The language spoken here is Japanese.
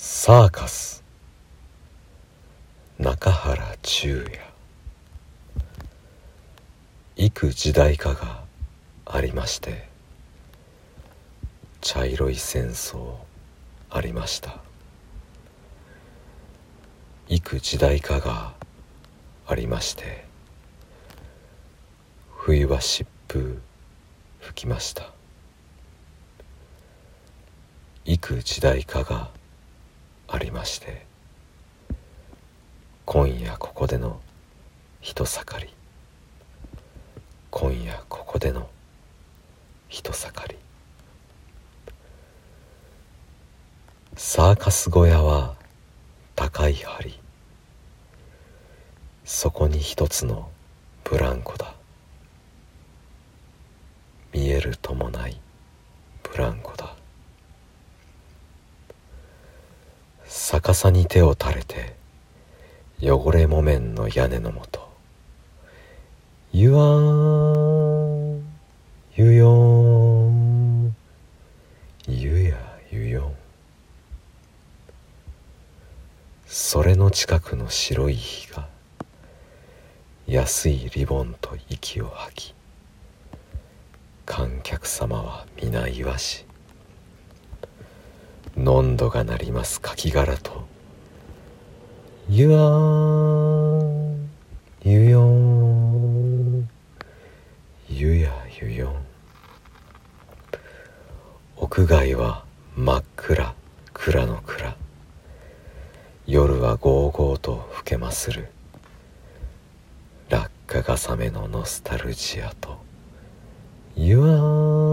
サーカス。中原中也。幾時代かがありまして茶色い戦争ありました。幾時代かがありまして冬は疾風吹きました。幾時代かがまして今夜ここでの人盛り。今夜ここでの人盛り。サーカス小屋は高い梁。そこに一つのブランコだ。見えるともないブランコだ。逆さに手を垂れて汚れ木綿の屋根のもとゆわーんゆよーんゆやゆよんそれの近くの白い火が安いリボンと息を吐き観客様は皆言わしのんどが鳴ります柿殻と。ゆわーんゆよんゆやゆよん屋外は真っ暗暗の暗夜はゴーゴーと更けまする。落下がさめのノスタルジアと。ゆわーんゆよん